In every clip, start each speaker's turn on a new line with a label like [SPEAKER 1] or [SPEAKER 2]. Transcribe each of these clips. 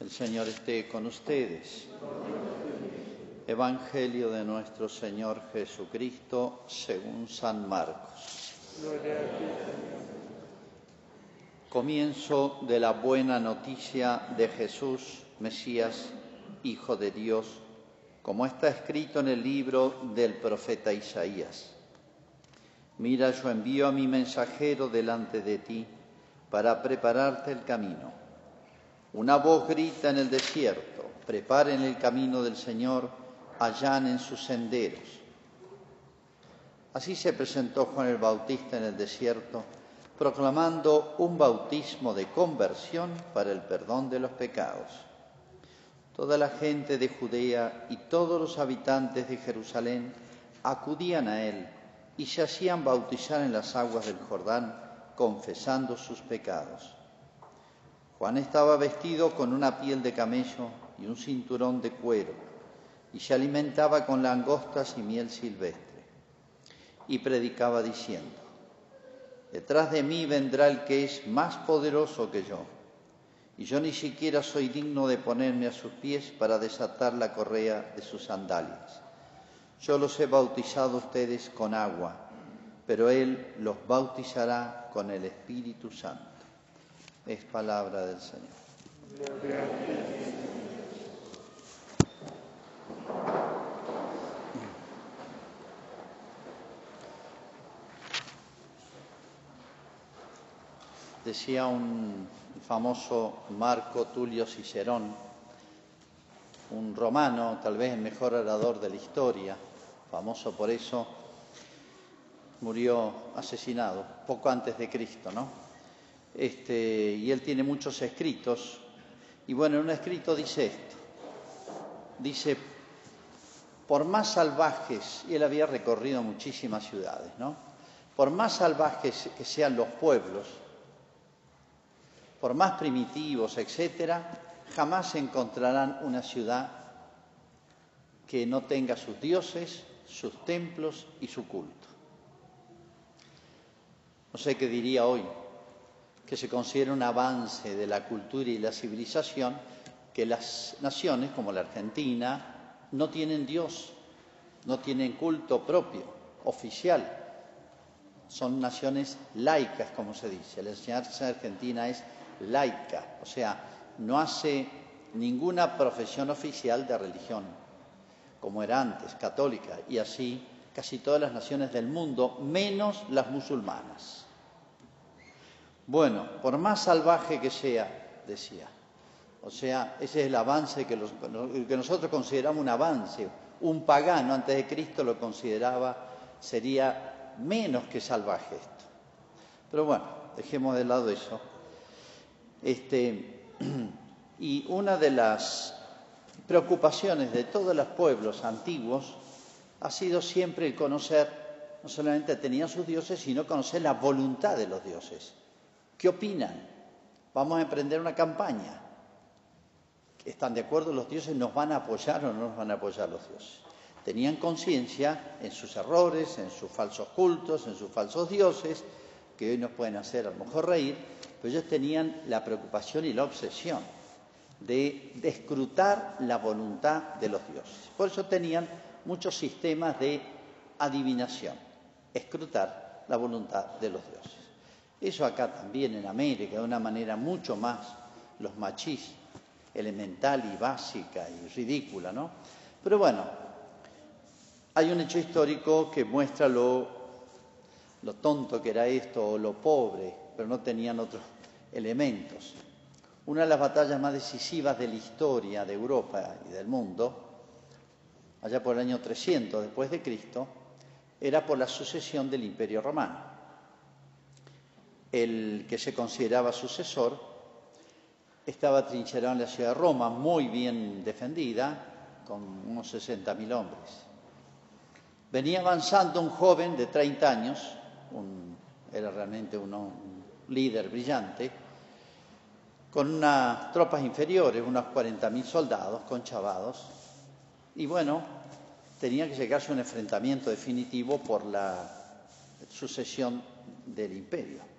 [SPEAKER 1] El Señor esté con ustedes. Evangelio de nuestro Señor Jesucristo según San Marcos. Comienzo de la buena noticia de Jesús, Mesías, Hijo de Dios, como está escrito en el libro del profeta Isaías. Mira, yo envío a mi mensajero delante de ti para prepararte el camino. Una voz grita en el desierto, preparen el camino del Señor, allanen sus senderos. Así se presentó Juan el Bautista en el desierto, proclamando un bautismo de conversión para el perdón de los pecados. Toda la gente de Judea y todos los habitantes de Jerusalén acudían a él y se hacían bautizar en las aguas del Jordán, confesando sus pecados. Juan estaba vestido con una piel de camello y un cinturón de cuero, y se alimentaba con langostas y miel silvestre. Y predicaba diciendo, Detrás de mí vendrá el que es más poderoso que yo, y yo ni siquiera soy digno de ponerme a sus pies para desatar la correa de sus sandalias. Yo los he bautizado a ustedes con agua, pero Él los bautizará con el Espíritu Santo. Es palabra del Señor. Decía un famoso Marco Tulio Cicerón, un romano, tal vez el mejor orador de la historia, famoso por eso, murió asesinado poco antes de Cristo, ¿no? Este, y él tiene muchos escritos, y bueno, en un escrito dice esto, dice, por más salvajes, y él había recorrido muchísimas ciudades, ¿no? Por más salvajes que sean los pueblos, por más primitivos, etcétera, jamás encontrarán una ciudad que no tenga sus dioses, sus templos y su culto. No sé qué diría hoy, que se considera un avance de la cultura y la civilización que las naciones como la Argentina no tienen Dios, no tienen culto propio, oficial. Son naciones laicas, como se dice. La enseñanza argentina es laica, o sea, no hace ninguna profesión oficial de religión, como era antes, católica, y así casi todas las naciones del mundo, menos las musulmanas. Bueno, por más salvaje que sea, decía, o sea, ese es el avance que, los, que nosotros consideramos un avance. Un pagano antes de Cristo lo consideraba, sería menos que salvaje esto. Pero bueno, dejemos de lado eso. Este, y una de las preocupaciones de todos los pueblos antiguos ha sido siempre el conocer, no solamente tenían sus dioses, sino conocer la voluntad de los dioses. ¿Qué opinan? Vamos a emprender una campaña. ¿Están de acuerdo los dioses? ¿Nos van a apoyar o no nos van a apoyar los dioses? Tenían conciencia en sus errores, en sus falsos cultos, en sus falsos dioses, que hoy nos pueden hacer a lo mejor reír, pero ellos tenían la preocupación y la obsesión de, de escrutar la voluntad de los dioses. Por eso tenían muchos sistemas de adivinación, escrutar la voluntad de los dioses. Eso acá también en América, de una manera mucho más los machis, elemental y básica y ridícula, ¿no? Pero bueno, hay un hecho histórico que muestra lo, lo tonto que era esto o lo pobre, pero no tenían otros elementos. Una de las batallas más decisivas de la historia de Europa y del mundo, allá por el año 300 después de Cristo, era por la sucesión del Imperio Romano. El que se consideraba sucesor estaba trincherado en la ciudad de Roma, muy bien defendida, con unos 60.000 hombres. Venía avanzando un joven de 30 años, era realmente un líder brillante, con unas tropas inferiores, unos 40.000 soldados conchavados, y bueno, tenía que llegarse a un enfrentamiento definitivo por la sucesión del imperio.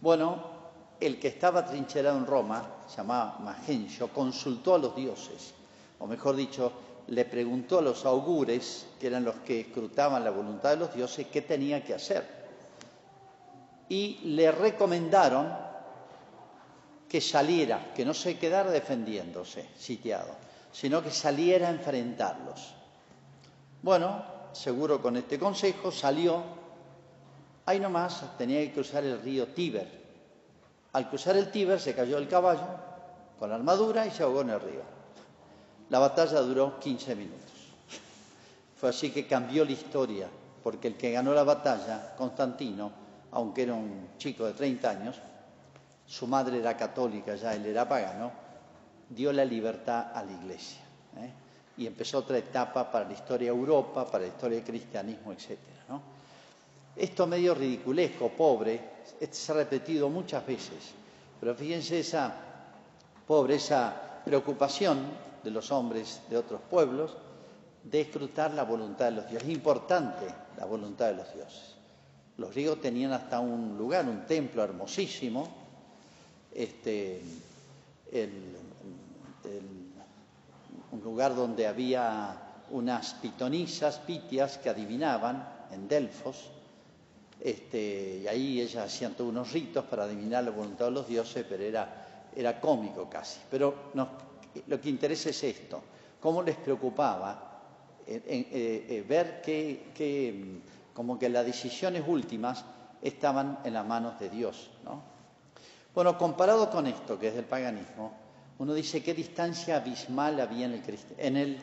[SPEAKER 1] Bueno, el que estaba trincherado en Roma, se llamaba Magencio, consultó a los dioses, o mejor dicho, le preguntó a los augures, que eran los que escrutaban la voluntad de los dioses, qué tenía que hacer. Y le recomendaron que saliera, que no se quedara defendiéndose, sitiado, sino que saliera a enfrentarlos. Bueno, seguro con este consejo salió, ahí nomás tenía que cruzar el río Tíber. Al cruzar el Tíber se cayó el caballo con la armadura y se ahogó en el río. La batalla duró 15 minutos. Fue así que cambió la historia, porque el que ganó la batalla, Constantino, aunque era un chico de 30 años, su madre era católica, ya él era pagano, dio la libertad a la iglesia. ¿eh? Y empezó otra etapa para la historia de Europa, para la historia del cristianismo, etc. Esto medio ridiculesco, pobre, se ha repetido muchas veces, pero fíjense esa pobre, esa preocupación de los hombres de otros pueblos de escrutar la voluntad de los dioses. Es importante la voluntad de los dioses. Los griegos tenían hasta un lugar, un templo hermosísimo, este, un lugar donde había unas pitonisas, pitias, que adivinaban en Delfos, este, y ahí ellas hacían todos unos ritos para adivinar la voluntad de los dioses, pero era, era cómico casi. Pero lo que interesa es esto, cómo les preocupaba eh, eh, eh, ver que, como que las decisiones últimas estaban en las manos de Dios. ¿no? Bueno, comparado con esto, que es del paganismo, uno dice qué distancia abismal había en el, en el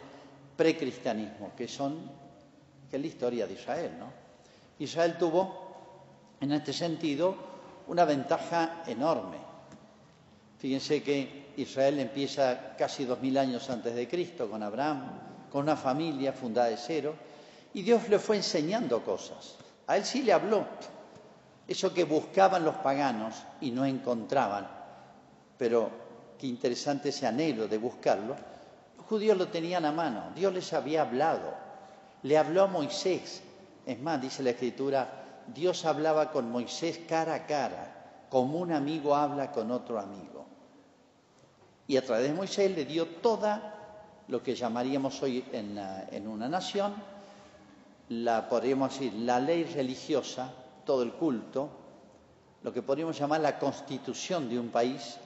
[SPEAKER 1] precristianismo, que son que es la historia de Israel. ¿no? Israel tuvo, en este sentido, una ventaja enorme. Fíjense que Israel empieza casi dos mil años antes de Cristo, con Abraham, con una familia fundada de cero, y Dios le fue enseñando cosas. A él sí le habló. Eso que buscaban los paganos y no encontraban, pero qué interesante ese anhelo de buscarlo, los judíos lo tenían a mano, Dios les había hablado, le habló a Moisés. Es más, dice la Escritura, Dios hablaba con Moisés cara a cara, como un amigo habla con otro amigo. Y a través de Moisés le dio toda lo que llamaríamos hoy en, una nación, la podríamos decir, la ley religiosa, todo el culto, lo que podríamos llamar la constitución de un país,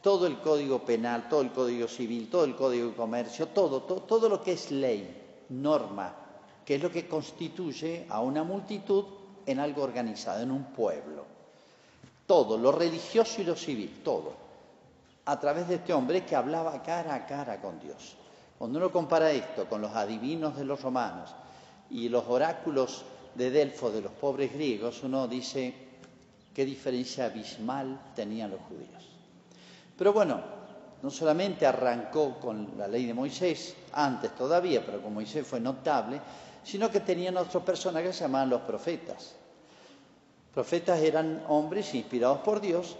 [SPEAKER 1] todo el código penal, todo el código civil, todo el código de comercio, todo, todo, todo lo que es ley, norma, que es lo que constituye a una multitud en algo organizado, en un pueblo. Todo, lo religioso y lo civil, todo a través de este hombre que hablaba cara a cara con Dios. Cuando uno compara esto con los adivinos de los romanos y los oráculos de Delfo de los pobres griegos, uno dice qué diferencia abismal tenían los judíos. Pero bueno, no solamente arrancó con la ley de Moisés, antes todavía, pero con Moisés fue notable, sino que tenían otros personajes que se llamaban los profetas. Profetas eran hombres inspirados por Dios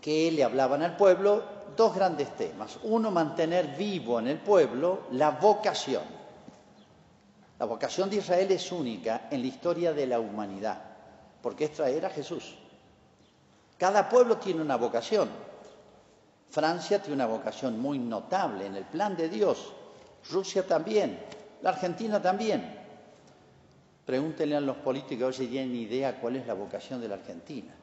[SPEAKER 1] que le hablaban al pueblo dos grandes temas. Uno, mantener vivo en el pueblo la vocación. La vocación de Israel es única en la historia de la humanidad, porque es traer a Jesús. Cada pueblo tiene una vocación. Francia tiene una vocación muy notable en el plan de Dios. Rusia también. La Argentina también. Pregúntenle a los políticos si tienen idea cuál es la vocación de la Argentina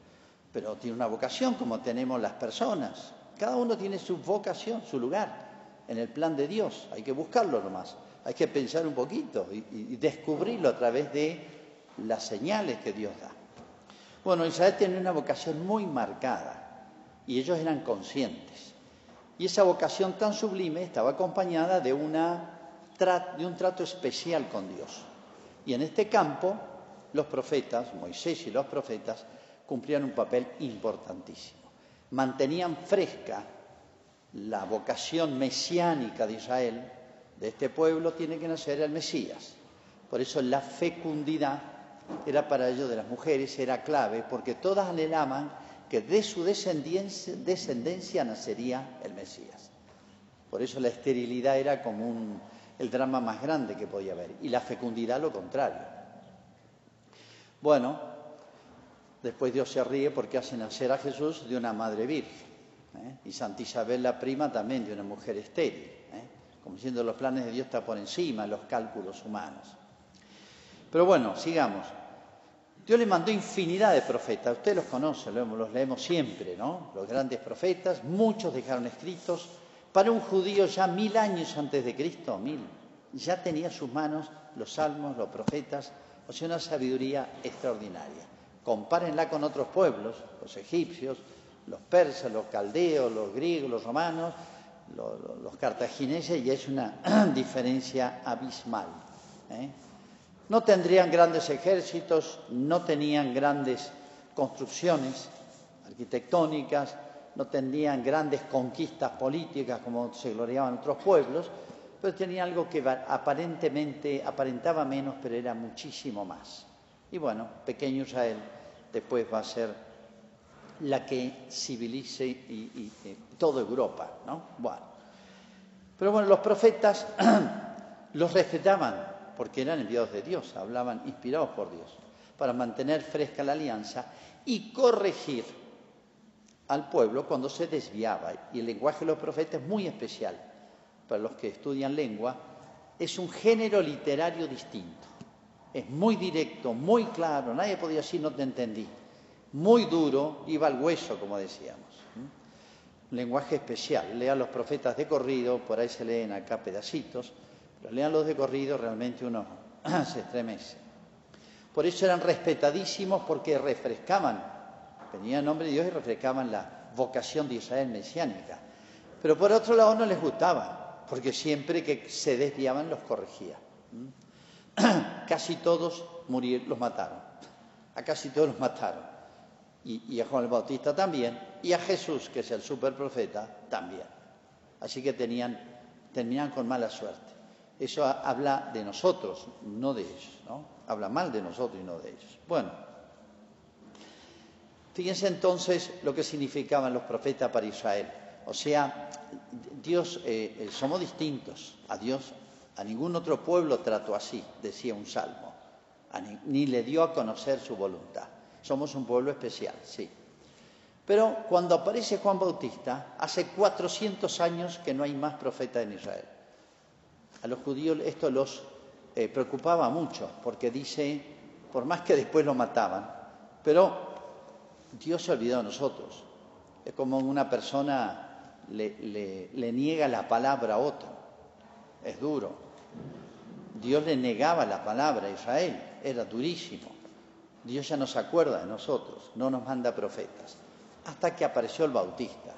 [SPEAKER 1] pero tiene una vocación como tenemos las personas. Cada uno tiene su vocación, su lugar en el plan de Dios. Hay que buscarlo nomás. Hay que pensar un poquito y, descubrirlo a través de las señales que Dios da. Bueno, Israel tiene una vocación muy marcada y ellos eran conscientes. Y esa vocación tan sublime estaba acompañada de, una, de un trato especial con Dios. Y en este campo, los profetas, Moisés y los profetas, cumplían un papel importantísimo. Mantenían fresca la vocación mesiánica de Israel, de este pueblo tiene que nacer el Mesías. Por eso la fecundidad era para ellos de las mujeres, era clave, porque todas anhelaban que de su descendencia, descendencia nacería el Mesías. Por eso la esterilidad era como el drama más grande que podía haber, y la fecundidad lo contrario. Bueno, Después Dios se ríe porque hace nacer a Jesús de una madre virgen. ¿eh? Y Santa Isabel la prima también de una mujer estéril. ¿eh? Como diciendo, los planes de Dios están por encima de los cálculos humanos. Pero bueno, sigamos. Dios le mandó infinidad de profetas, ustedes los conocen, los leemos siempre, ¿no? Los grandes profetas, muchos dejaron escritos. Para un judío ya mil años antes de Cristo, mil, ya tenía en sus manos los salmos, los profetas, o sea, una sabiduría extraordinaria. Compárenla con otros pueblos, los egipcios, los persas, los caldeos, los griegos, los romanos, los, cartagineses, y es una diferencia abismal. ¿eh? No tendrían grandes ejércitos, no tenían grandes construcciones arquitectónicas, no tenían grandes conquistas políticas como se gloriaban otros pueblos, pero tenían algo que aparentemente aparentaba menos, pero era muchísimo más. Y bueno, pequeño Israel después va a ser la que civilice y, toda Europa, ¿no? Bueno. Pero bueno, los profetas los respetaban porque eran enviados de Dios, hablaban inspirados por Dios, para mantener fresca la alianza y corregir al pueblo cuando se desviaba. Y el lenguaje de los profetas es muy especial. Para los que estudian lengua, es un género literario distinto. Es muy directo, muy claro, nadie podía decir no te entendí. Muy duro, iba al hueso, como decíamos. Lenguaje especial. Lean los profetas de corrido, por ahí se leen acá pedacitos lean los de corrido, realmente uno se estremece. Por eso eran respetadísimos porque refrescaban, venían en nombre de Dios y refrescaban la vocación de Israel mesiánica. Pero por otro lado no les gustaba, porque siempre que se desviaban los corregía. Casi todos los mataron. A casi todos los mataron. Y, a Juan el Bautista también. Y a Jesús, que es el superprofeta, también. Así que tenían, terminaban con mala suerte. Eso habla de nosotros, no de ellos. Habla mal de nosotros y no de ellos. Bueno, fíjense entonces lo que significaban los profetas para Israel. O sea, Dios, eh, eh, somos distintos a Dios, a ningún otro pueblo trató así, decía un salmo, ni, le dio a conocer su voluntad. Somos un pueblo especial, sí. Pero cuando aparece Juan Bautista, hace 400 años que no hay más profeta en Israel. A los judíos esto los eh, preocupaba mucho, porque dice, por más que después lo mataban, pero Dios se olvidó de nosotros. Es como una persona le, niega la palabra a otro. Es duro. Dios le negaba la palabra a Israel, era durísimo. Dios ya no se acuerda de nosotros, no nos manda profetas. Hasta que apareció el Bautista.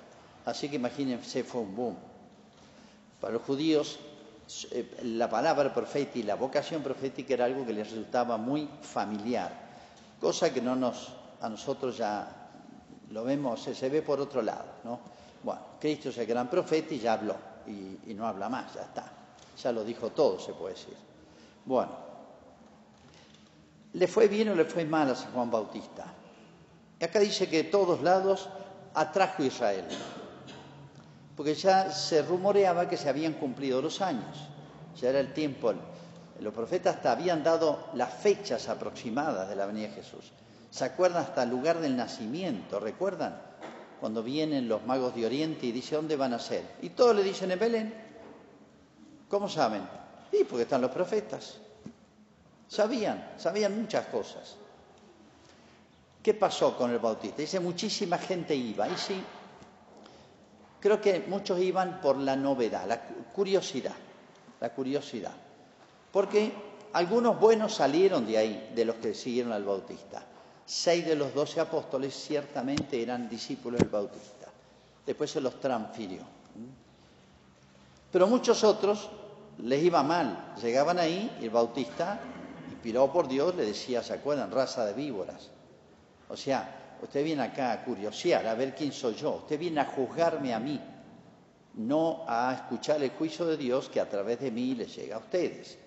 [SPEAKER 1] Así que imagínense, fue un boom. Para los judíos eh, la palabra profética y la vocación profética era algo que les resultaba muy familiar, cosa que no nos, a nosotros ya lo vemos, se, ve por otro lado, ¿no? Bueno, Cristo es el gran profeta y ya habló, y, no habla más, ya está, ya lo dijo todo, se puede decir. Bueno, ¿le fue bien o le fue mal a San Juan Bautista? Y acá dice que de todos lados atrajo a Israel porque ya se rumoreaba que se habían cumplido los años, ya era el tiempo. Los profetas hasta habían dado las fechas aproximadas de la venida de Jesús. ¿Se acuerdan hasta el lugar del nacimiento? ¿Recuerdan? Cuando vienen los magos de Oriente y dicen dónde van a ser. Y todos le dicen en Belén. ¿Cómo saben? Y porque están los profetas. Sabían, sabían muchas cosas. ¿Qué pasó con el bautista? Dice, muchísima gente iba. Y sí, Creo que muchos iban por la novedad, la curiosidad, la curiosidad. Porque algunos buenos salieron de ahí, de los que siguieron al Bautista. Seis de los doce apóstoles ciertamente eran discípulos del Bautista. Después se los transfirió. Pero muchos otros les iba mal. Llegaban ahí y el Bautista, inspirado por Dios, le decía, ¿se acuerdan? Raza de víboras. O sea, Usted viene acá a curiosear, a ver quién soy yo. Usted viene a juzgarme a mí, no a escuchar el juicio de Dios que a través de mí les llega a ustedes.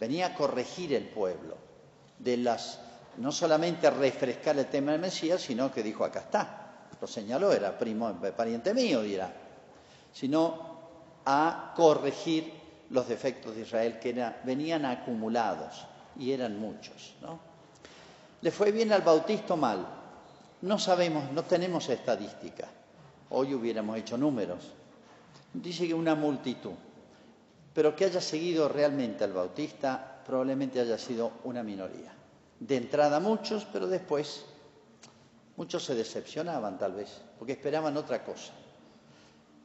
[SPEAKER 1] Venía a corregir el pueblo, de las, no solamente refrescar el tema del Mesías, sino que dijo, acá está. Lo señaló, era primo, pariente mío, dirá. Sino a corregir los defectos de Israel que venían acumulados y eran muchos. ¿no? Le fue bien al bautisto mal, No sabemos, no tenemos estadística. Hoy hubiéramos hecho números. Dice que una multitud. Pero que haya seguido realmente al Bautista probablemente haya sido una minoría. De entrada muchos, pero después muchos se decepcionaban tal vez, porque esperaban otra cosa.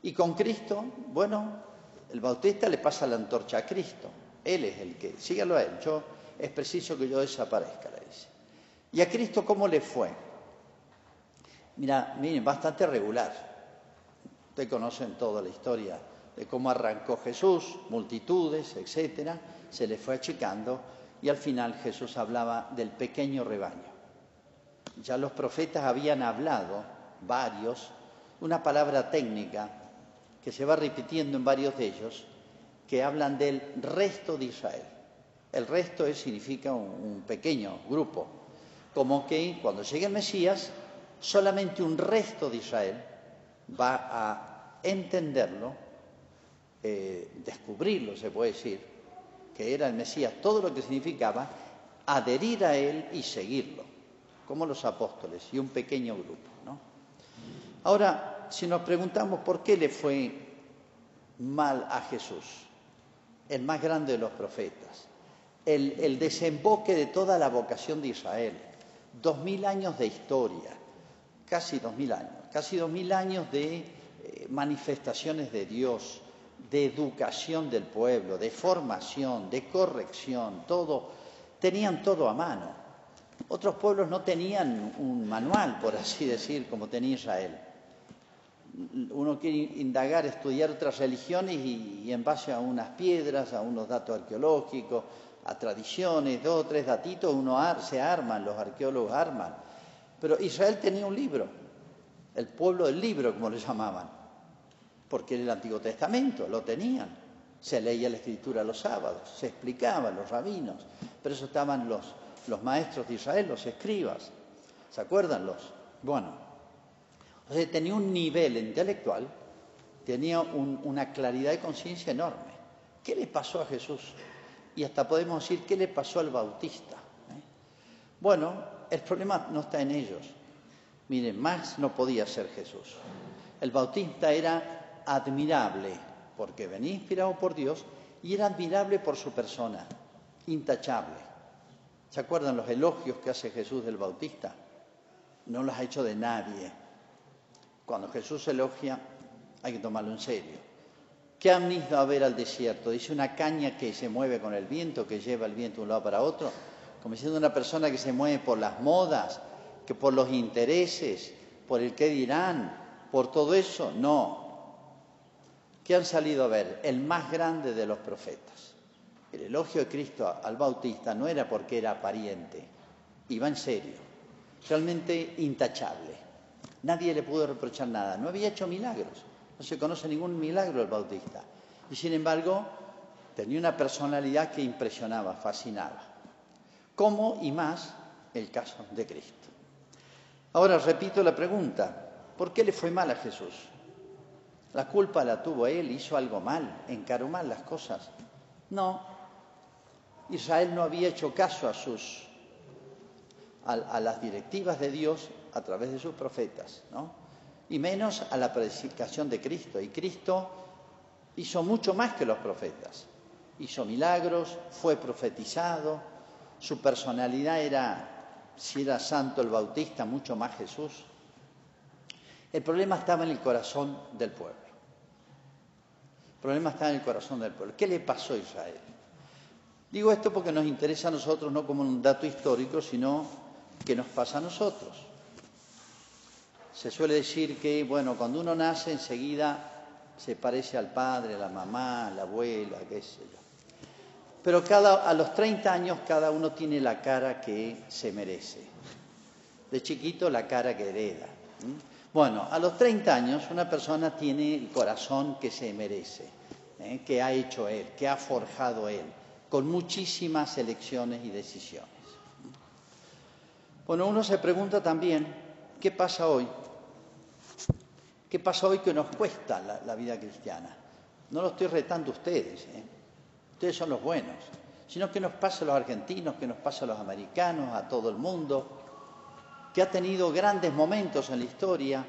[SPEAKER 1] Y con Cristo, bueno, el Bautista le pasa la antorcha a Cristo. Él es el que, sígalo a él, yo, es preciso que yo desaparezca, le dice. ¿Y a Cristo cómo le fue? Mira, miren, bastante regular. Ustedes conocen toda la historia de cómo arrancó Jesús, multitudes, etcétera, se le fue achicando y al final Jesús hablaba del pequeño rebaño. Ya los profetas habían hablado, varios, una palabra técnica que se va repitiendo en varios de ellos, que hablan del resto de Israel. El resto significa un, un pequeño grupo, como que cuando llegue el Mesías, solamente un resto de Israel va a entenderlo, eh, descubrirlo, se puede decir, que era el Mesías, todo lo que significaba, adherir a él y seguirlo, como los apóstoles y un pequeño grupo. ¿no? Ahora, si nos preguntamos por qué le fue mal a Jesús, el más grande de los profetas, el, el desemboque de toda la vocación de Israel, dos mil años de historia, casi dos mil años, casi dos mil años de eh, manifestaciones de Dios, de educación del pueblo, de formación, de corrección, todo, tenían todo a mano. Otros pueblos no tenían un manual, por así decir, como tenía Israel. Uno quiere indagar, estudiar otras religiones y, en base a unas piedras, a unos datos arqueológicos, a tradiciones, dos o tres datitos, uno se arman, los arqueólogos arman. Pero Israel tenía un libro, el pueblo del libro, como le llamaban, porque en el Antiguo Testamento lo tenían. Se leía la escritura los sábados, se explicaban los rabinos, pero eso estaban los, los maestros de Israel, los escribas. ¿Se acuerdan los? Bueno, o sea, tenía un nivel intelectual, tenía un, una claridad de conciencia enorme. ¿Qué le pasó a Jesús? Y hasta podemos decir, ¿qué le pasó al Bautista? ¿Eh? Bueno, el problema no está en ellos. Miren, más no podía ser Jesús. El Bautista era admirable porque venía inspirado por Dios y era admirable por su persona, intachable. ¿Se acuerdan los elogios que hace Jesús del Bautista? No los ha hecho de nadie. Cuando Jesús elogia, hay que tomarlo en serio. ¿Qué han ido a ver al desierto? Dice una caña que se mueve con el viento, que lleva el viento de un lado para otro como siendo una persona que se mueve por las modas, que por los intereses, por el qué dirán, por todo eso, no. ¿Qué han salido a ver? El más grande de los profetas. El elogio de Cristo al Bautista no era porque era pariente, iba en serio, realmente intachable. Nadie le pudo reprochar nada, no había hecho milagros, no se conoce ningún milagro del Bautista. Y sin embargo, tenía una personalidad que impresionaba, fascinaba como y más el caso de Cristo. Ahora repito la pregunta, ¿por qué le fue mal a Jesús? ¿La culpa la tuvo él? ¿Hizo algo mal? ¿Encaró mal las cosas? No. Israel no había hecho caso a sus a, las directivas de Dios a través de sus profetas, ¿no? Y menos a la predicación de Cristo. Y Cristo hizo mucho más que los profetas. Hizo milagros, fue profetizado, su personalidad era, si era santo el bautista, mucho más Jesús. El problema estaba en el corazón del pueblo. Problema estaba en el corazón del pueblo. ¿Qué le pasó a Israel? Digo esto porque nos interesa a nosotros no como un dato histórico, sino que nos pasa a nosotros. Se suele decir que, bueno, cuando uno nace enseguida se parece al padre, a la mamá, a la abuela, qué sé yo. Pero a los 30 años cada uno tiene la cara que se merece. De chiquito la cara que hereda. Bueno, a los 30 años una persona tiene el corazón que se merece, ¿eh? que ha hecho él, que ha forjado él, con muchísimas elecciones y decisiones. Bueno, uno se pregunta también, ¿qué pasa hoy? ¿Qué pasa hoy que nos cuesta la, vida cristiana? No lo estoy retando ustedes, ¿eh? ustedes son los buenos, sino que nos pasa a los argentinos, que nos pasa a los americanos, a todo el mundo. Que ha tenido grandes momentos en la historia,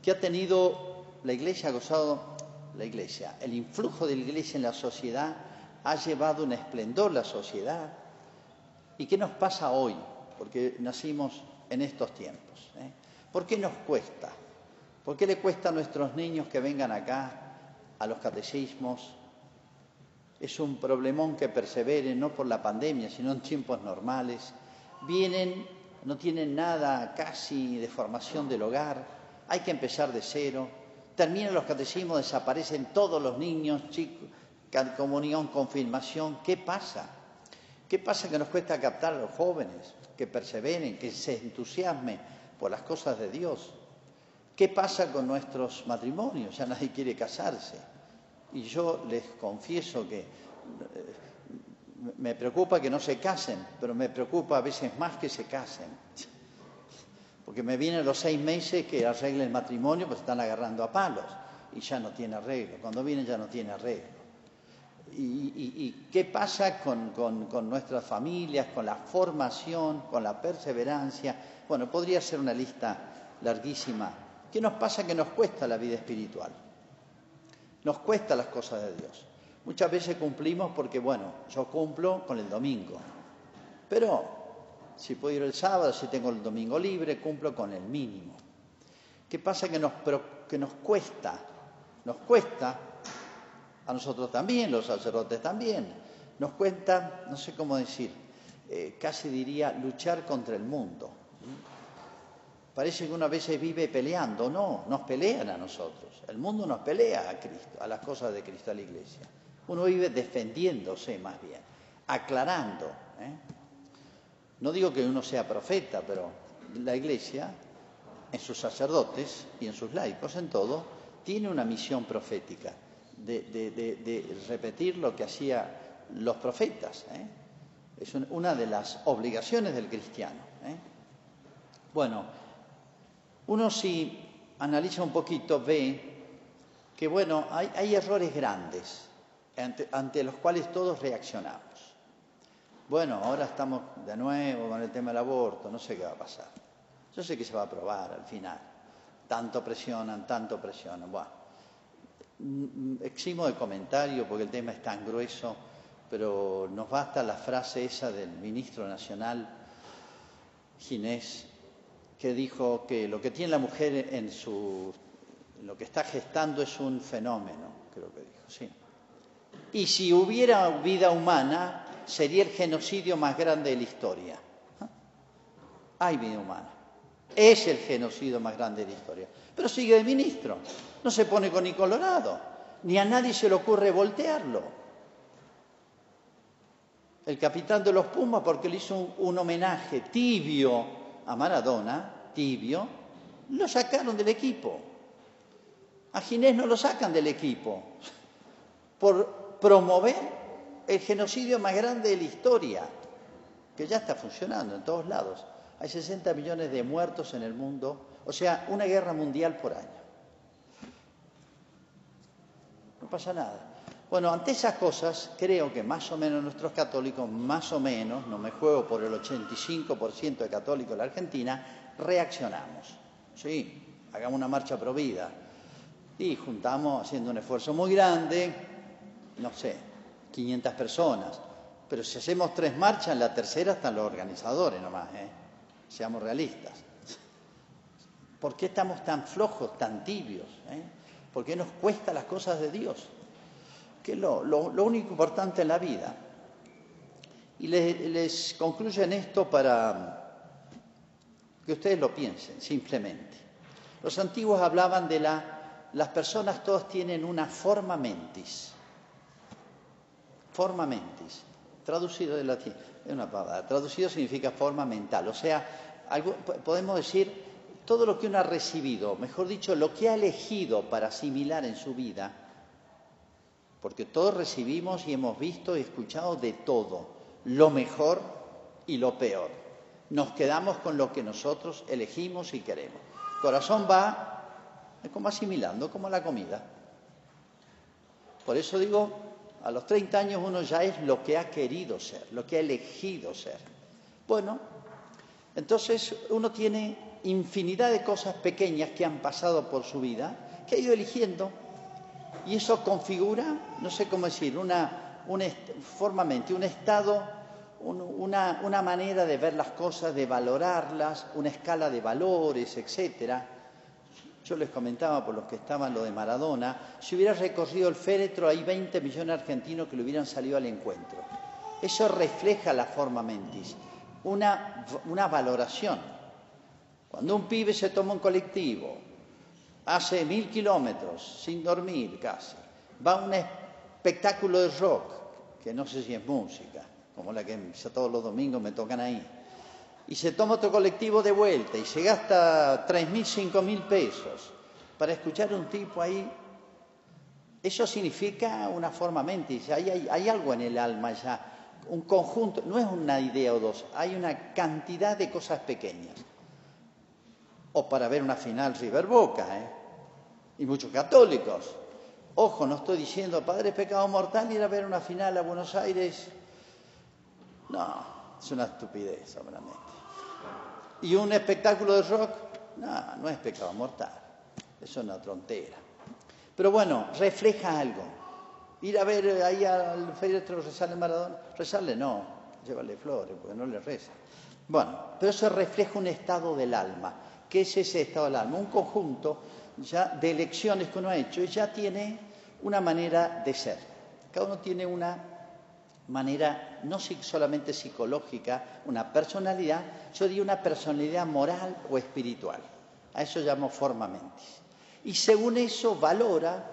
[SPEAKER 1] que ha tenido la iglesia ha gozado, la iglesia, el influjo de la iglesia en la sociedad ha llevado un esplendor la sociedad. ¿Y qué nos pasa hoy? Porque nacimos en estos tiempos. ¿eh? ¿Por qué nos cuesta? ¿Por qué le cuesta a nuestros niños que vengan acá a los catecismos? Es un problemón que perseveren, no por la pandemia, sino en tiempos normales. Vienen, no tienen nada casi de formación del hogar, hay que empezar de cero. Terminan los catecismos, desaparecen todos los niños, chicos, comunión, confirmación. ¿Qué pasa? ¿Qué pasa que nos cuesta captar a los jóvenes, que perseveren, que se entusiasmen por las cosas de Dios? ¿Qué pasa con nuestros matrimonios? Ya nadie quiere casarse. Y yo les confieso que eh, me preocupa que no se casen, pero me preocupa a veces más que se casen. Porque me vienen los seis meses que arregle el matrimonio, pues están agarrando a palos y ya no tiene arreglo. Cuando vienen ya no tiene arreglo. ¿Y, qué pasa con, nuestras familias, con la formación, con la perseverancia? Bueno, podría ser una lista larguísima. ¿Qué nos pasa que nos cuesta la vida espiritual? Nos cuesta las cosas de Dios. Muchas veces cumplimos porque, bueno, yo cumplo con el domingo, pero si puedo ir el sábado, si tengo el domingo libre, cumplo con el mínimo. ¿Qué pasa que nos, que nos cuesta? Nos cuesta a nosotros también, los sacerdotes también. Nos cuenta, no sé cómo decir, eh, casi diría luchar contra el mundo. Parece que una vez se vive peleando, no, nos pelean a nosotros. El mundo nos pelea a Cristo, a las cosas de Cristo, a la Iglesia. Uno vive defendiéndose más bien, aclarando. ¿eh? No digo que uno sea profeta, pero la Iglesia, en sus sacerdotes y en sus laicos, en todo, tiene una misión profética de, repetir lo que hacían los profetas. ¿eh? Es una de las obligaciones del cristiano. ¿eh? Bueno, uno si analiza un poquito ve que, bueno, hay, errores grandes ante, los cuales todos reaccionamos. Bueno, ahora estamos de nuevo con el tema del aborto, no sé qué va a pasar. Yo sé que se va a aprobar al final. Tanto presionan, tanto presionan. Bueno, Mm, eximo de comentario porque el tema es tan grueso, pero nos basta la frase esa del ministro nacional Ginés, que dijo que lo que tiene la mujer en su lo que está gestando es un fenómeno, creo que dijo, sí. Y si hubiera vida humana, sería el genocidio más grande de la historia. Hay vida humana. Es el genocidio más grande de la historia. Pero sigue de ministro. No se pone con ni colorado. Ni a nadie se le ocurre voltearlo. El capitán de los Pumas, porque le hizo un, homenaje tibio a Maradona, tibio, lo sacaron del equipo. A Ginés no lo sacan del equipo por promover el genocidio más grande de la historia, que ya está funcionando en todos lados. Hay 60 millones de muertos en el mundo, o sea, una guerra mundial por año. No pasa nada. Bueno, ante esas cosas, creo que más o menos nuestros católicos, más o menos, no me juego por el 85% de católicos de la Argentina, reaccionamos. Sí, hagamos una marcha provida. Y juntamos, haciendo un esfuerzo muy grande, no sé, 500 personas. Pero si hacemos tres marchas, en la tercera están los organizadores nomás, ¿eh? seamos realistas. ¿Por qué estamos tan flojos, tan tibios? Eh? ¿Por qué nos cuesta las cosas de Dios? Que es lo, único importante en la vida. Y les, les concluyo en esto para que ustedes lo piensen, simplemente. Los antiguos hablaban de la... Las personas todas tienen una forma mentis. Forma mentis. Traducido de latín. Es una palabra. Traducido significa forma mental. O sea, podemos decir todo lo que uno ha recibido, mejor dicho, lo que ha elegido para asimilar en su vida, porque todos recibimos y hemos visto y escuchado de todo, lo mejor y lo peor. Nos quedamos con lo que nosotros elegimos y queremos. Corazón va como asimilando, como la comida. Por eso digo, a los 30 años uno ya es lo que ha querido ser, lo que ha elegido ser. Bueno, Entonces uno tiene infinidad de cosas pequeñas que han pasado por su vida, que ha ido eligiendo, y eso configura, no sé cómo decir, una, un formamente, un estado, una manera de ver las cosas, de valorarlas, una escala de valores, etcétera. Yo les comentaba por los que estaban lo de Maradona, si hubiera recorrido el féretro hay 20 millones de argentinos que le hubieran salido al encuentro. Eso refleja la forma mentis, una, una valoración. Cuando un pibe se toma un colectivo, hace mil kilómetros sin dormir casi, va a un espectáculo de rock, que no sé si es música, como la que todos los domingos me tocan ahí, y se toma otro colectivo de vuelta y se gasta tres mil, cinco mil pesos para escuchar a un tipo ahí, eso significa una forma mentis, hay, hay, hay algo en el alma ya, un conjunto, no es una idea o dos, hay una cantidad de cosas pequeñas. O para ver una final River Boca, ¿eh? Y muchos católicos. Ojo, no estoy diciendo, padre, pecado mortal ir a ver una final a Buenos Aires. No, es una estupidez, obviamente. ¿Y un espectáculo de rock? No, no es pecado mortal. Es una tontera. Pero bueno, refleja algo. Ir a ver ahí al féretro rezarle Maradona, rezarle no, llévale flores, porque no le reza. Bueno, pero eso refleja un estado del alma. ¿Qué es ese estado del alma? Un conjunto ya de elecciones que uno ha hecho y ya tiene una manera de ser. Cada uno tiene una manera no solamente psicológica, una personalidad, yo digo una personalidad moral o espiritual. A eso llamo forma mentis. Y según eso valora,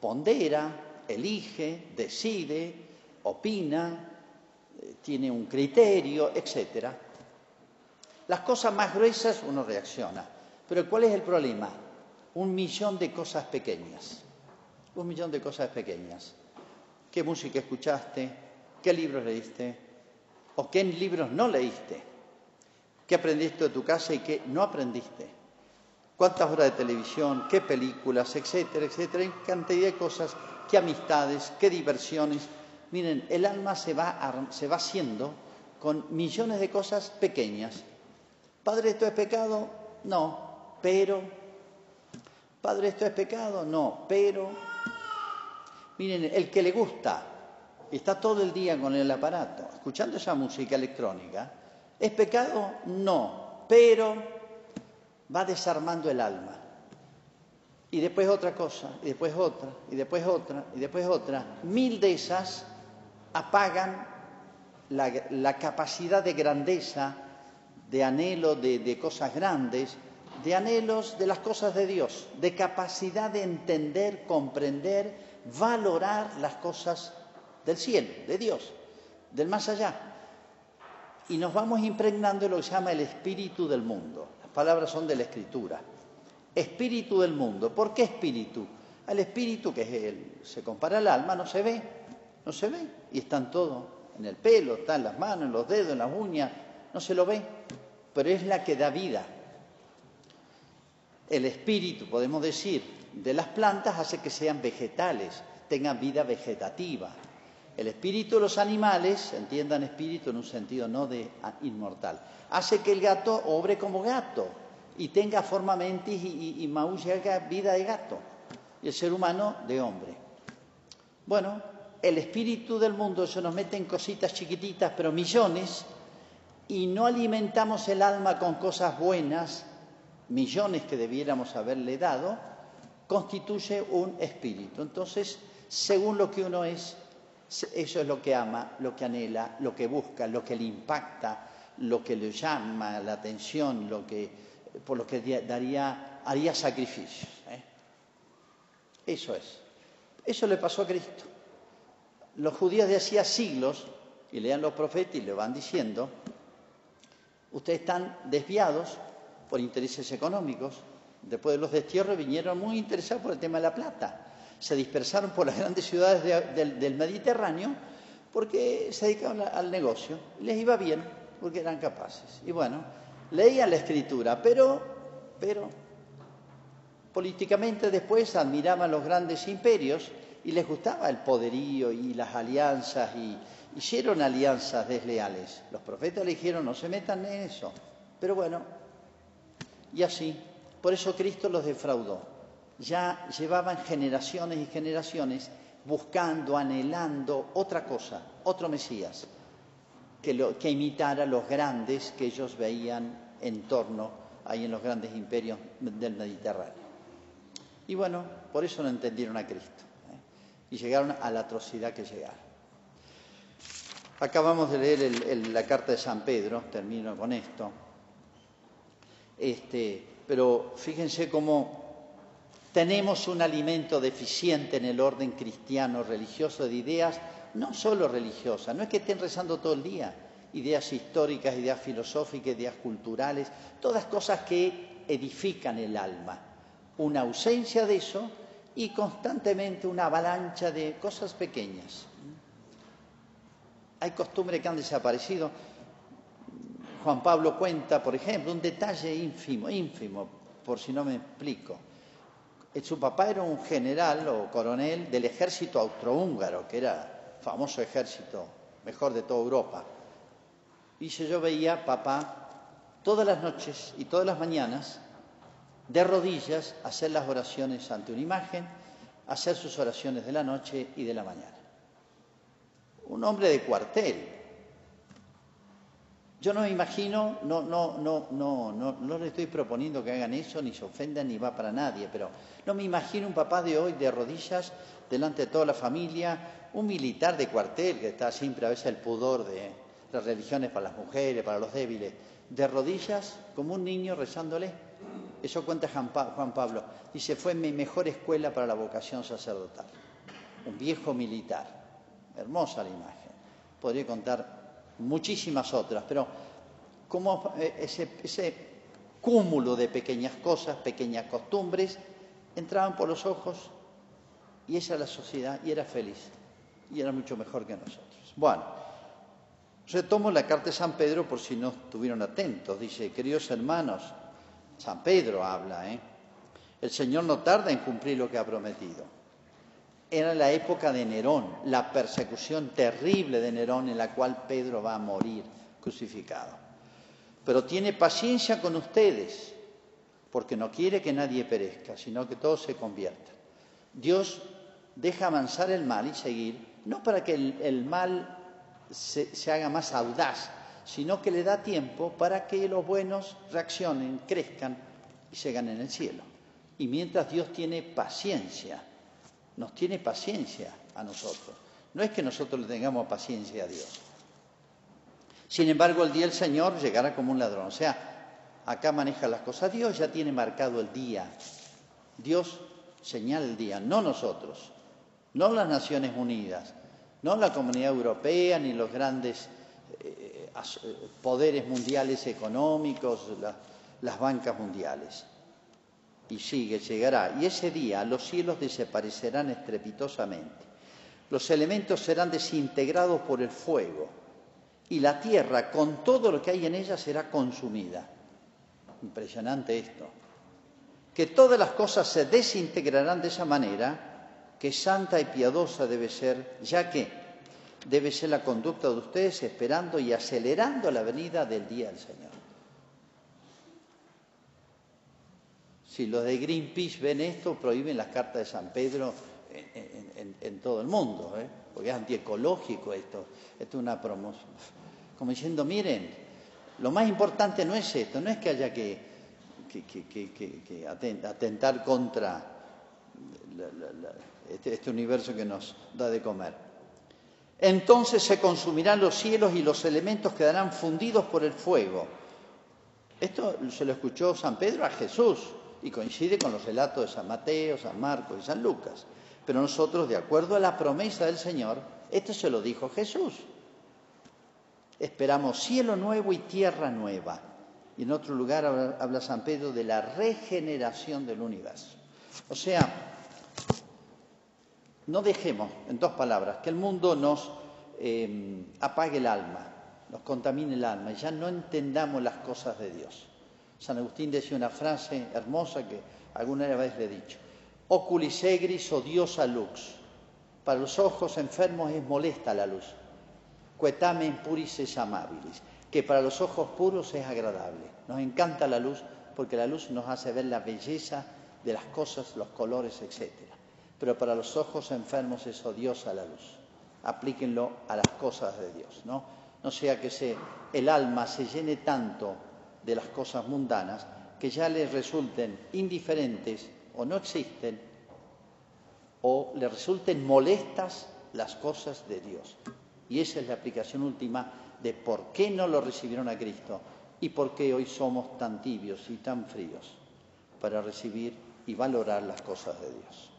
[SPEAKER 1] pondera, elige, decide, opina, eh, tiene un criterio, etc. Las cosas más gruesas uno reacciona. Pero ¿cuál es el problema? Un millón de cosas pequeñas. Un millón de cosas pequeñas. ¿Qué música escuchaste? ¿Qué libros leíste? ¿O qué libros no leíste? ¿Qué aprendiste de tu casa y qué no aprendiste? ¿Cuántas horas de televisión? ¿Qué películas? Etcétera, etcétera. Hay cantidad de cosas. ¿Qué amistades? ¿Qué diversiones? Miren, el alma se va, se va haciendo con millones de cosas pequeñas. Padre, ¿esto es pecado? No, pero. Padre, ¿esto es pecado? No, pero. Miren, el que le gusta está todo el día con el aparato, escuchando esa música electrónica, ¿es pecado? No, pero va desarmando el alma. Y después otra cosa, y después otra, y después otra, y después otra. Mil de esas apagan la, capacidad de grandeza, de anhelo de, de cosas grandes, de anhelos de las cosas de Dios, de capacidad de entender, comprender, valorar las cosas del cielo, de Dios, del más allá. Y nos vamos impregnando en lo que se llama el espíritu del mundo. Las palabras son de la escritura. Espíritu del mundo. ¿Por qué espíritu? Al espíritu, que es el, se compara al alma, no se ve, no se ve. Y está en todo, en el pelo, está en las manos, en los dedos, en las uñas, no se lo ve. Pero es la que da vida. El espíritu, podemos decir, de las plantas hace que sean vegetales, tengan vida vegetativa. El espíritu de los animales, entiendan espíritu en un sentido no de inmortal, hace que el gato obre como gato y tenga forma mentis y, y, vida de gato, y el ser humano de hombre. Bueno, el espíritu del mundo se nos mete en cositas chiquititas, pero millones, y no alimentamos el alma con cosas buenas, millones que debiéramos haberle dado, constituye un espíritu. Entonces, según lo que uno es, eso es lo que ama, lo que anhela, lo que busca, lo que le impacta, lo que le llama la atención, lo que, por lo que daría, haría sacrificios. ¿eh? Eso es. Eso le pasó a Cristo. Los judíos de hacía siglos, y lean los profetas y le van diciendo, ustedes están desviados por intereses económicos. Después de los destierros vinieron muy interesados por el tema de la plata se dispersaron por las grandes ciudades del Mediterráneo porque se dedicaban al negocio. Les iba bien porque eran capaces. Y bueno, leían la escritura, pero, pero políticamente después admiraban los grandes imperios y les gustaba el poderío y las alianzas y hicieron alianzas desleales. Los profetas le dijeron, no se metan en eso, Pero bueno, y así, por eso Cristo los defraudó. Ya llevaban generaciones y generaciones buscando, anhelando otra cosa, otro Mesías, que, imitara los grandes que ellos veían en torno, ahí en los grandes imperios del Mediterráneo. Y bueno, por eso no entendieron a Cristo. ¿eh? Y llegaron a la atrocidad que llegaron. Acabamos de leer la carta de San Pedro, termino con esto. Este, pero fíjense cómo tenemos un alimento deficiente en el orden cristiano religioso de ideas, no solo religiosas, no es que estén rezando todo el día, ideas históricas, ideas filosóficas, ideas culturales, todas cosas que edifican el alma. Una ausencia de eso y constantemente una avalancha de cosas pequeñas. Hay costumbres que han desaparecido. Juan Pablo cuenta, por ejemplo, un detalle ínfimo, ínfimo, por si no me explico su papá era un general o coronel del ejército austrohúngaro, que era famoso ejército, mejor de toda Europa. Y yo veía papá todas las noches y todas las mañanas de rodillas hacer las oraciones ante una imagen, hacer sus oraciones de la noche y de la mañana. Un hombre de cuartel, yo no me imagino, no, no, no, no, no, no le estoy proponiendo que hagan eso, ni se ofendan, ni va para nadie, pero no me imagino un papá de hoy de rodillas delante de toda la familia, un militar de cuartel que está siempre a veces el pudor de las religiones para las mujeres, para los débiles, de rodillas como un niño rezándole. Eso cuenta Juan Pablo. Dice, fue mi mejor escuela para la vocación sacerdotal. Un viejo militar. Hermosa la imagen. Podría contar muchísimas otras, pero como eh, ese, ese cúmulo de pequeñas cosas, pequeñas costumbres, entraban por los ojos y esa era la sociedad y era feliz y era mucho mejor que nosotros. Bueno, retomo la carta de San Pedro por si no estuvieron atentos. Dice, queridos hermanos, San Pedro habla, ¿eh? El Señor no tarda en cumplir lo que ha prometido era la época de Nerón, la persecución terrible de Nerón en la cual Pedro va a morir crucificado. Pero tiene paciencia con ustedes, porque no quiere que nadie perezca, sino que todos se conviertan. Dios deja avanzar el mal y seguir, no para que el, mal se, se haga más audaz, sino que le da tiempo para que los buenos reaccionen, crezcan y se ganen el cielo. Y mientras Dios tiene paciencia, nos tiene paciencia a nosotros. No es que nosotros le tengamos paciencia a Dios. Sin embargo, el día del Señor llegará como un ladrón. O sea, acá maneja las cosas. Dios ya tiene marcado el día. Dios señala el día, no nosotros, no las Naciones Unidas, no la Comunidad Europea, ni los grandes eh, eh, poderes mundiales económicos, la, las bancas mundiales y sigue, llegará. Y ese día los cielos desaparecerán estrepitosamente. Los elementos serán desintegrados por el fuego y la tierra con todo lo que hay en ella será consumida. Impresionante esto. Que todas las cosas se desintegrarán de esa manera que santa y piadosa debe ser, ya que debe ser la conducta de ustedes esperando y acelerando la venida del día del Señor. Si los de Greenpeace ven esto, prohíben las cartas de San Pedro en, todo el mundo, ¿eh? porque es antiecológico esto. Esto es una promoción. Como diciendo, miren, lo más importante no es esto, no es que haya que, atentar contra este, este universo que nos da de comer. Entonces se consumirán los cielos y los elementos quedarán fundidos por el fuego. Esto se lo escuchó San Pedro a Jesús y coincide con los relatos de San Mateo, San Marcos y San Lucas. Pero nosotros, de acuerdo a la promesa del Señor, esto se lo dijo Jesús. Esperamos cielo nuevo y tierra nueva. Y en otro lugar habla, San Pedro de la regeneración del universo. O sea, no dejemos, en dos palabras, que el mundo nos eh, apague el alma, nos contamine el alma y ya no entendamos las cosas de Dios. San Agustín decía una frase hermosa que alguna vez le he dicho. Oculis egris odiosa lux. Para los ojos enfermos es molesta la luz. Quetamen puris es amabilis. que para los ojos puros es agradable. Nos encanta la luz porque la luz nos hace ver la belleza de las cosas, los colores, etc. Pero para los ojos enfermos es odiosa la luz. Aplíquenlo a las cosas de Dios, ¿no? No sea que se, el alma se llene tanto de las cosas mundanas que ya les resulten indiferentes o no existen o le resulten molestas las cosas de Dios. Y esa es la aplicación última de por qué no lo recibieron a Cristo y por qué hoy somos tan tibios y tan fríos para recibir y valorar las cosas de Dios.